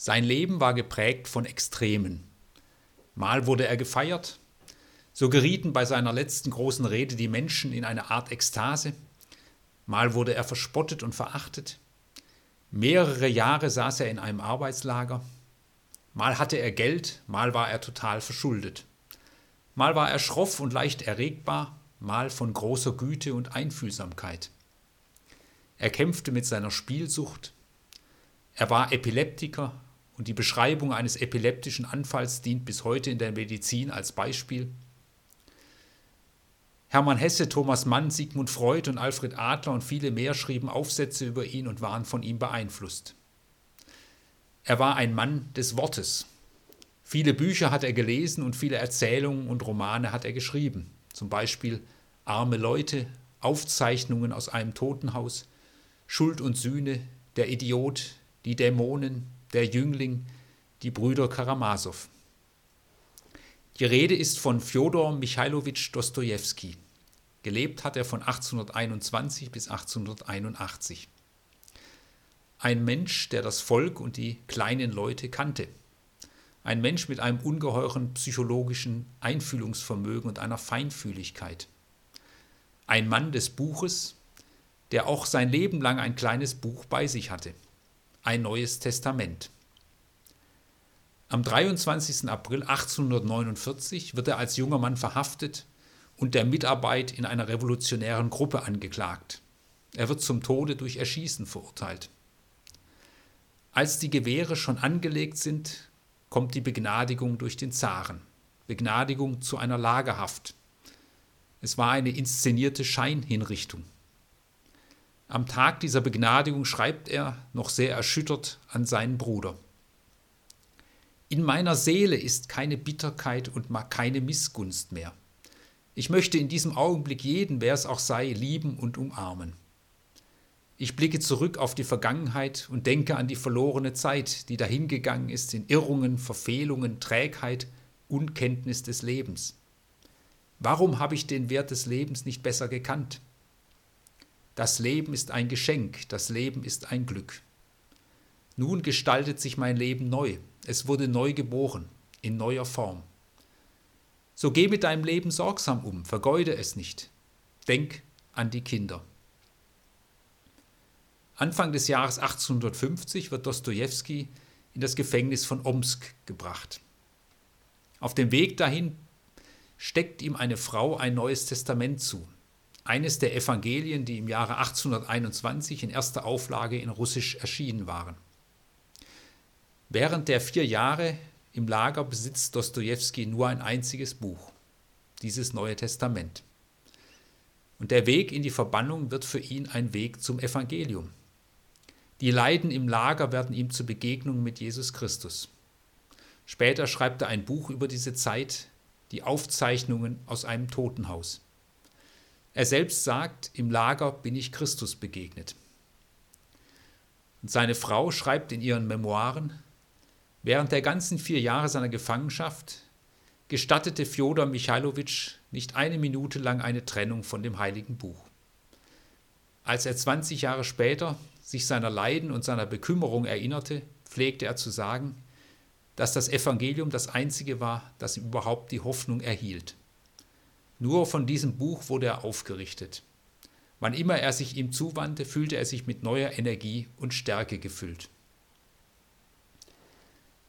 Sein Leben war geprägt von Extremen. Mal wurde er gefeiert, so gerieten bei seiner letzten großen Rede die Menschen in eine Art Ekstase, mal wurde er verspottet und verachtet, mehrere Jahre saß er in einem Arbeitslager, mal hatte er Geld, mal war er total verschuldet, mal war er schroff und leicht erregbar, mal von großer Güte und Einfühlsamkeit. Er kämpfte mit seiner Spielsucht, er war Epileptiker und die Beschreibung eines epileptischen Anfalls dient bis heute in der Medizin als Beispiel. Hermann Hesse, Thomas Mann, Sigmund Freud und Alfred Adler und viele mehr schrieben Aufsätze über ihn und waren von ihm beeinflusst. Er war ein Mann des Wortes. Viele Bücher hat er gelesen und viele Erzählungen und Romane hat er geschrieben. Zum Beispiel Arme Leute, Aufzeichnungen aus einem Totenhaus, Schuld und Sühne, Der Idiot, Die Dämonen, der Jüngling, die Brüder Karamasow. Die Rede ist von Fjodor Michailowitsch Dostojewski. Gelebt hat er von 1821 bis 1881. Ein Mensch, der das Volk und die kleinen Leute kannte. Ein Mensch mit einem ungeheuren psychologischen Einfühlungsvermögen und einer Feinfühligkeit. Ein Mann des Buches, der auch sein Leben lang ein kleines Buch bei sich hatte ein neues Testament. Am 23. April 1849 wird er als junger Mann verhaftet und der Mitarbeit in einer revolutionären Gruppe angeklagt. Er wird zum Tode durch Erschießen verurteilt. Als die Gewehre schon angelegt sind, kommt die Begnadigung durch den Zaren. Begnadigung zu einer Lagerhaft. Es war eine inszenierte Scheinhinrichtung. Am Tag dieser Begnadigung schreibt er, noch sehr erschüttert, an seinen Bruder. In meiner Seele ist keine Bitterkeit und keine Missgunst mehr. Ich möchte in diesem Augenblick jeden, wer es auch sei, lieben und umarmen. Ich blicke zurück auf die Vergangenheit und denke an die verlorene Zeit, die dahingegangen ist in Irrungen, Verfehlungen, Trägheit, Unkenntnis des Lebens. Warum habe ich den Wert des Lebens nicht besser gekannt? Das Leben ist ein Geschenk, das Leben ist ein Glück. Nun gestaltet sich mein Leben neu, es wurde neu geboren, in neuer Form. So geh mit deinem Leben sorgsam um, vergeude es nicht. Denk an die Kinder. Anfang des Jahres 1850 wird Dostojewski in das Gefängnis von Omsk gebracht. Auf dem Weg dahin steckt ihm eine Frau ein neues Testament zu eines der Evangelien, die im Jahre 1821 in erster Auflage in Russisch erschienen waren. Während der vier Jahre im Lager besitzt Dostojewski nur ein einziges Buch, dieses Neue Testament. Und der Weg in die Verbannung wird für ihn ein Weg zum Evangelium. Die Leiden im Lager werden ihm zur Begegnung mit Jesus Christus. Später schreibt er ein Buch über diese Zeit, die Aufzeichnungen aus einem Totenhaus. Er selbst sagt, im Lager bin ich Christus begegnet. Und seine Frau schreibt in ihren Memoiren, während der ganzen vier Jahre seiner Gefangenschaft gestattete Fjodor Michailowitsch nicht eine Minute lang eine Trennung von dem heiligen Buch. Als er 20 Jahre später sich seiner Leiden und seiner Bekümmerung erinnerte, pflegte er zu sagen, dass das Evangelium das einzige war, das ihm überhaupt die Hoffnung erhielt. Nur von diesem Buch wurde er aufgerichtet. Wann immer er sich ihm zuwandte, fühlte er sich mit neuer Energie und Stärke gefüllt.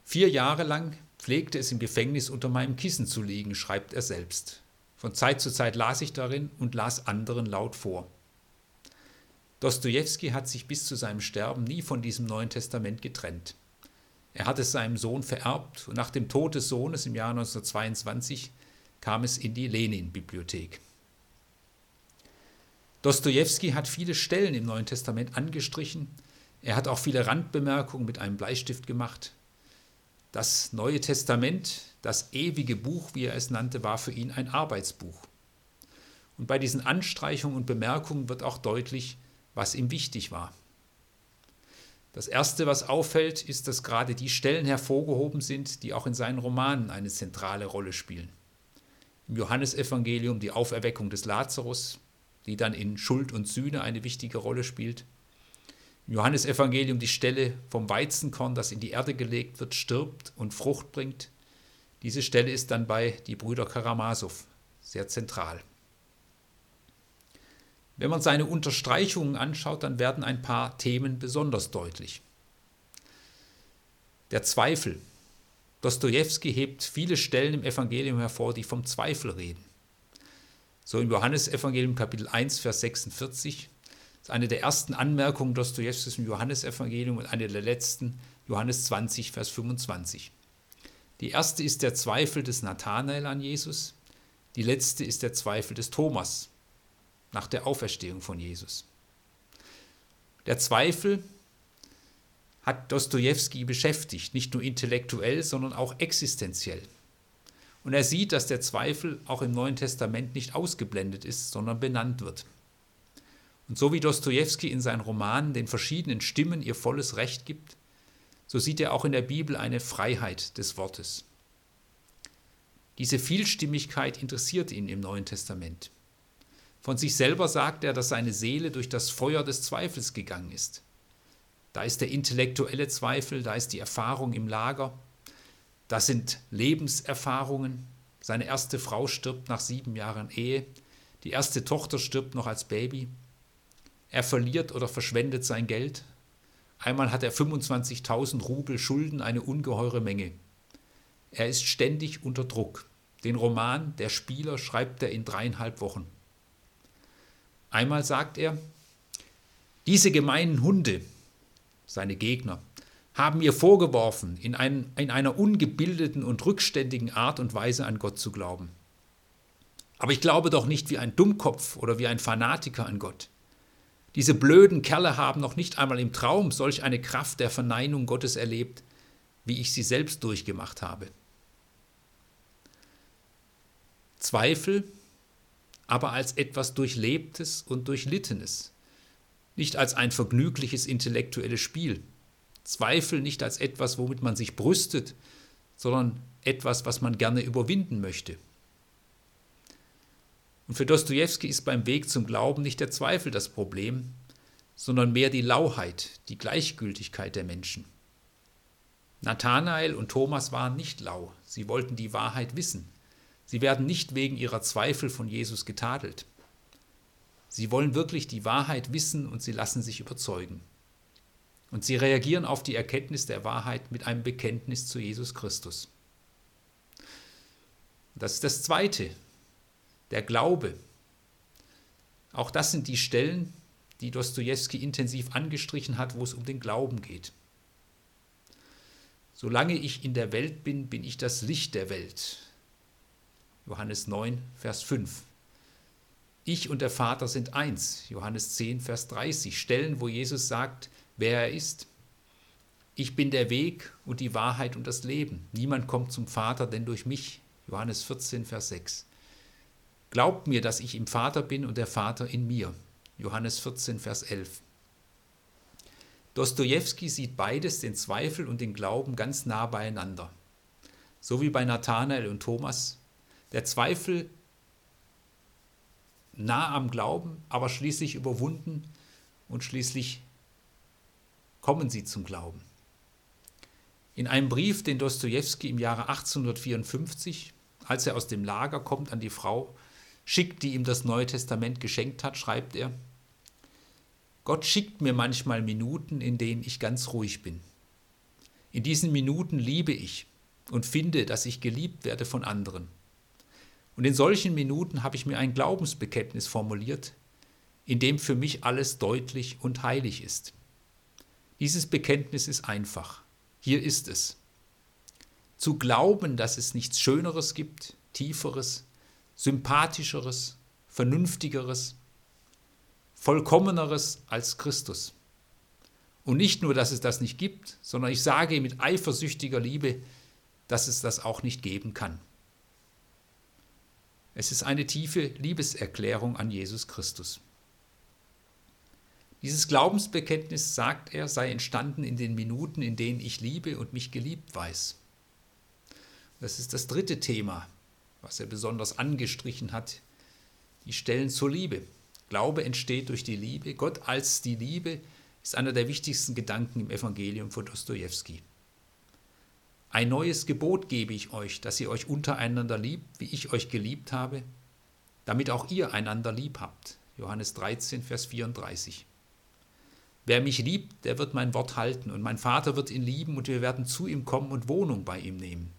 Vier Jahre lang pflegte es im Gefängnis unter meinem Kissen zu liegen, schreibt er selbst. Von Zeit zu Zeit las ich darin und las anderen laut vor. Dostojewski hat sich bis zu seinem Sterben nie von diesem Neuen Testament getrennt. Er hat es seinem Sohn vererbt und nach dem Tod des Sohnes im Jahr 1922 kam es in die Lenin-Bibliothek. Dostojewski hat viele Stellen im Neuen Testament angestrichen. Er hat auch viele Randbemerkungen mit einem Bleistift gemacht. Das Neue Testament, das ewige Buch, wie er es nannte, war für ihn ein Arbeitsbuch. Und bei diesen Anstreichungen und Bemerkungen wird auch deutlich, was ihm wichtig war. Das Erste, was auffällt, ist, dass gerade die Stellen hervorgehoben sind, die auch in seinen Romanen eine zentrale Rolle spielen im Johannesevangelium die Auferweckung des Lazarus, die dann in Schuld und Sühne eine wichtige Rolle spielt. Im Johannesevangelium die Stelle vom Weizenkorn, das in die Erde gelegt wird, stirbt und Frucht bringt. Diese Stelle ist dann bei die Brüder Karamasow sehr zentral. Wenn man seine Unterstreichungen anschaut, dann werden ein paar Themen besonders deutlich. Der Zweifel. Dostoevsky hebt viele Stellen im Evangelium hervor, die vom Zweifel reden. So im Johannesevangelium Kapitel 1, Vers 46 ist eine der ersten Anmerkungen Dostojewskis im Johannesevangelium und eine der letzten, Johannes 20, Vers 25. Die erste ist der Zweifel des Nathanael an Jesus, die letzte ist der Zweifel des Thomas nach der Auferstehung von Jesus. Der Zweifel hat Dostoevsky beschäftigt, nicht nur intellektuell, sondern auch existenziell. Und er sieht, dass der Zweifel auch im Neuen Testament nicht ausgeblendet ist, sondern benannt wird. Und so wie Dostoevsky in seinen Romanen den verschiedenen Stimmen ihr volles Recht gibt, so sieht er auch in der Bibel eine Freiheit des Wortes. Diese Vielstimmigkeit interessiert ihn im Neuen Testament. Von sich selber sagt er, dass seine Seele durch das Feuer des Zweifels gegangen ist. Da ist der intellektuelle Zweifel, da ist die Erfahrung im Lager, das sind Lebenserfahrungen. Seine erste Frau stirbt nach sieben Jahren Ehe, die erste Tochter stirbt noch als Baby. Er verliert oder verschwendet sein Geld. Einmal hat er 25.000 Rubel Schulden, eine ungeheure Menge. Er ist ständig unter Druck. Den Roman Der Spieler schreibt er in dreieinhalb Wochen. Einmal sagt er, diese gemeinen Hunde, seine Gegner, haben mir vorgeworfen, in, ein, in einer ungebildeten und rückständigen Art und Weise an Gott zu glauben. Aber ich glaube doch nicht wie ein Dummkopf oder wie ein Fanatiker an Gott. Diese blöden Kerle haben noch nicht einmal im Traum solch eine Kraft der Verneinung Gottes erlebt, wie ich sie selbst durchgemacht habe. Zweifel, aber als etwas Durchlebtes und Durchlittenes, nicht als ein vergnügliches intellektuelles Spiel. Zweifel nicht als etwas, womit man sich brüstet, sondern etwas, was man gerne überwinden möchte. Und für Dostoevsky ist beim Weg zum Glauben nicht der Zweifel das Problem, sondern mehr die Lauheit, die Gleichgültigkeit der Menschen. Nathanael und Thomas waren nicht lau, sie wollten die Wahrheit wissen. Sie werden nicht wegen ihrer Zweifel von Jesus getadelt. Sie wollen wirklich die Wahrheit wissen und sie lassen sich überzeugen. Und sie reagieren auf die Erkenntnis der Wahrheit mit einem Bekenntnis zu Jesus Christus. Das ist das Zweite, der Glaube. Auch das sind die Stellen, die Dostoevsky intensiv angestrichen hat, wo es um den Glauben geht. Solange ich in der Welt bin, bin ich das Licht der Welt. Johannes 9, Vers 5. Ich und der Vater sind eins. Johannes 10, Vers 30. Stellen, wo Jesus sagt, wer er ist. Ich bin der Weg und die Wahrheit und das Leben. Niemand kommt zum Vater denn durch mich. Johannes 14, Vers 6. Glaubt mir, dass ich im Vater bin und der Vater in mir. Johannes 14, Vers 11. Dostoevsky sieht beides, den Zweifel und den Glauben, ganz nah beieinander. So wie bei Nathanael und Thomas. Der Zweifel nah am Glauben, aber schließlich überwunden und schließlich kommen sie zum Glauben. In einem Brief, den Dostoevsky im Jahre 1854, als er aus dem Lager kommt, an die Frau schickt, die ihm das Neue Testament geschenkt hat, schreibt er, Gott schickt mir manchmal Minuten, in denen ich ganz ruhig bin. In diesen Minuten liebe ich und finde, dass ich geliebt werde von anderen. Und in solchen Minuten habe ich mir ein Glaubensbekenntnis formuliert, in dem für mich alles deutlich und heilig ist. Dieses Bekenntnis ist einfach. Hier ist es. Zu glauben, dass es nichts Schöneres gibt, Tieferes, Sympathischeres, Vernünftigeres, Vollkommeneres als Christus. Und nicht nur, dass es das nicht gibt, sondern ich sage mit eifersüchtiger Liebe, dass es das auch nicht geben kann. Es ist eine tiefe Liebeserklärung an Jesus Christus. Dieses Glaubensbekenntnis, sagt er, sei entstanden in den Minuten, in denen ich liebe und mich geliebt weiß. Das ist das dritte Thema, was er besonders angestrichen hat, die Stellen zur Liebe. Glaube entsteht durch die Liebe. Gott als die Liebe ist einer der wichtigsten Gedanken im Evangelium von Dostojewski. Ein neues Gebot gebe ich euch, dass ihr euch untereinander liebt, wie ich euch geliebt habe, damit auch ihr einander lieb habt. Johannes 13, Vers 34. Wer mich liebt, der wird mein Wort halten, und mein Vater wird ihn lieben, und wir werden zu ihm kommen und Wohnung bei ihm nehmen.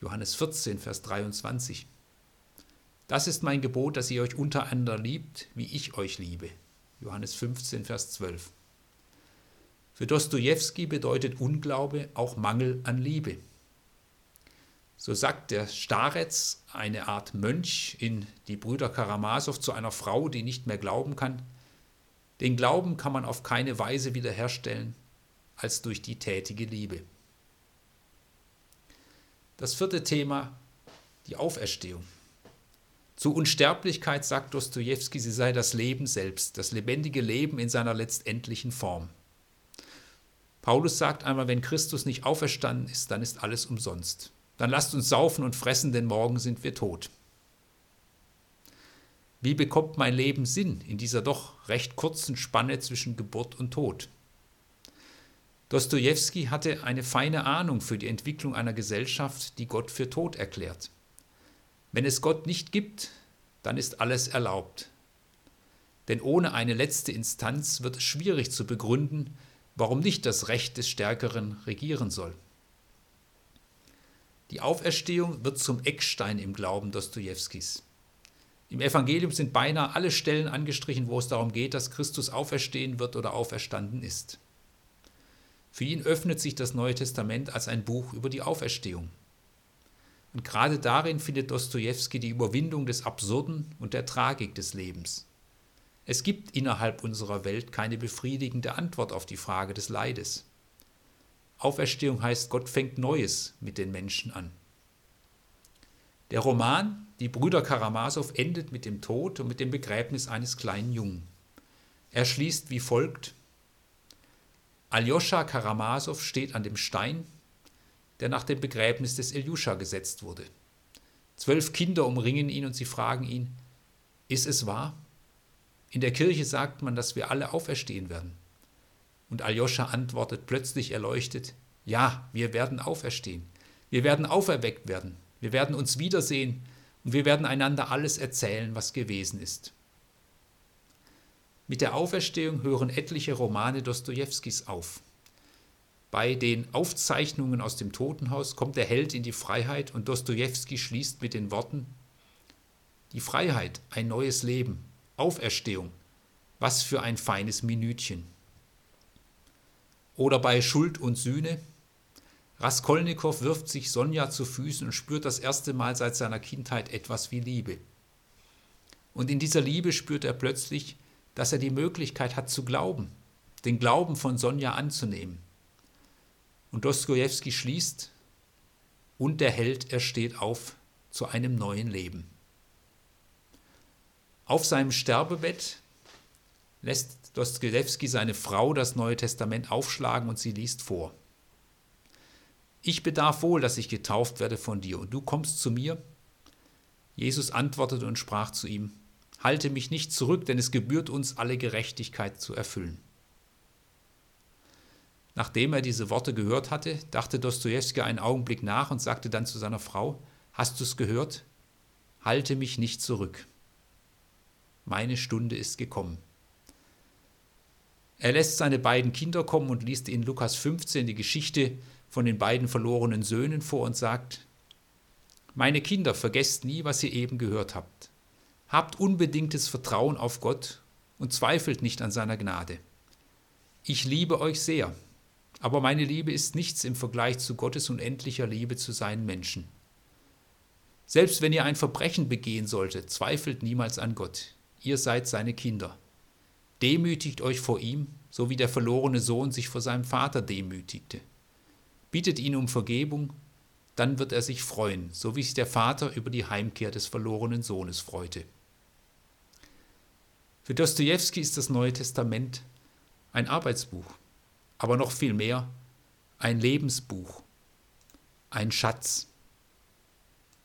Johannes 14, Vers 23. Das ist mein Gebot, dass ihr euch untereinander liebt, wie ich euch liebe. Johannes 15, Vers 12. Für Dostojewski bedeutet Unglaube auch Mangel an Liebe. So sagt der Starets, eine Art Mönch in die Brüder Karamasow zu einer Frau, die nicht mehr glauben kann, den Glauben kann man auf keine Weise wiederherstellen als durch die tätige Liebe. Das vierte Thema, die Auferstehung. Zur Unsterblichkeit sagt Dostoevsky, sie sei das Leben selbst, das lebendige Leben in seiner letztendlichen Form. Paulus sagt einmal, wenn Christus nicht auferstanden ist, dann ist alles umsonst. Dann lasst uns saufen und fressen, denn morgen sind wir tot. Wie bekommt mein Leben Sinn in dieser doch recht kurzen Spanne zwischen Geburt und Tod? Dostoevsky hatte eine feine Ahnung für die Entwicklung einer Gesellschaft, die Gott für tot erklärt. Wenn es Gott nicht gibt, dann ist alles erlaubt. Denn ohne eine letzte Instanz wird es schwierig zu begründen, warum nicht das Recht des Stärkeren regieren soll. Die Auferstehung wird zum Eckstein im Glauben Dostojewskis. Im Evangelium sind beinahe alle Stellen angestrichen, wo es darum geht, dass Christus auferstehen wird oder auferstanden ist. Für ihn öffnet sich das Neue Testament als ein Buch über die Auferstehung. Und gerade darin findet Dostojewski die Überwindung des Absurden und der Tragik des Lebens. Es gibt innerhalb unserer Welt keine befriedigende Antwort auf die Frage des Leides. Auferstehung heißt, Gott fängt Neues mit den Menschen an. Der Roman Die Brüder Karamasow endet mit dem Tod und mit dem Begräbnis eines kleinen Jungen. Er schließt wie folgt: Aljoscha Karamasow steht an dem Stein, der nach dem Begräbnis des Iljuscha gesetzt wurde. Zwölf Kinder umringen ihn und sie fragen ihn: Ist es wahr? In der Kirche sagt man, dass wir alle auferstehen werden. Und Aljoscha antwortet plötzlich erleuchtet, ja, wir werden auferstehen. Wir werden auferweckt werden. Wir werden uns wiedersehen und wir werden einander alles erzählen, was gewesen ist. Mit der Auferstehung hören etliche Romane Dostojewskis auf. Bei den Aufzeichnungen aus dem Totenhaus kommt der Held in die Freiheit und Dostojewski schließt mit den Worten Die Freiheit, ein neues Leben, Auferstehung, was für ein feines Minütchen. Oder bei Schuld und Sühne. Raskolnikow wirft sich Sonja zu Füßen und spürt das erste Mal seit seiner Kindheit etwas wie Liebe. Und in dieser Liebe spürt er plötzlich, dass er die Möglichkeit hat zu glauben, den Glauben von Sonja anzunehmen. Und Dostojewski schließt, und der Held, er steht auf zu einem neuen Leben. Auf seinem Sterbebett lässt Dostojewski seine Frau das Neue Testament aufschlagen und sie liest vor. Ich bedarf wohl, dass ich getauft werde von dir, und du kommst zu mir? Jesus antwortete und sprach zu ihm, Halte mich nicht zurück, denn es gebührt uns, alle Gerechtigkeit zu erfüllen. Nachdem er diese Worte gehört hatte, dachte Dostojewski einen Augenblick nach und sagte dann zu seiner Frau, Hast du es gehört? Halte mich nicht zurück meine Stunde ist gekommen. Er lässt seine beiden Kinder kommen und liest in Lukas 15 die Geschichte von den beiden verlorenen Söhnen vor und sagt, Meine Kinder, vergesst nie, was ihr eben gehört habt. Habt unbedingtes Vertrauen auf Gott und zweifelt nicht an seiner Gnade. Ich liebe euch sehr, aber meine Liebe ist nichts im Vergleich zu Gottes unendlicher Liebe zu seinen Menschen. Selbst wenn ihr ein Verbrechen begehen solltet, zweifelt niemals an Gott ihr seid seine Kinder. Demütigt euch vor ihm, so wie der verlorene Sohn sich vor seinem Vater demütigte. Bittet ihn um Vergebung, dann wird er sich freuen, so wie sich der Vater über die Heimkehr des verlorenen Sohnes freute. Für Dostoevsky ist das Neue Testament ein Arbeitsbuch, aber noch viel mehr ein Lebensbuch, ein Schatz.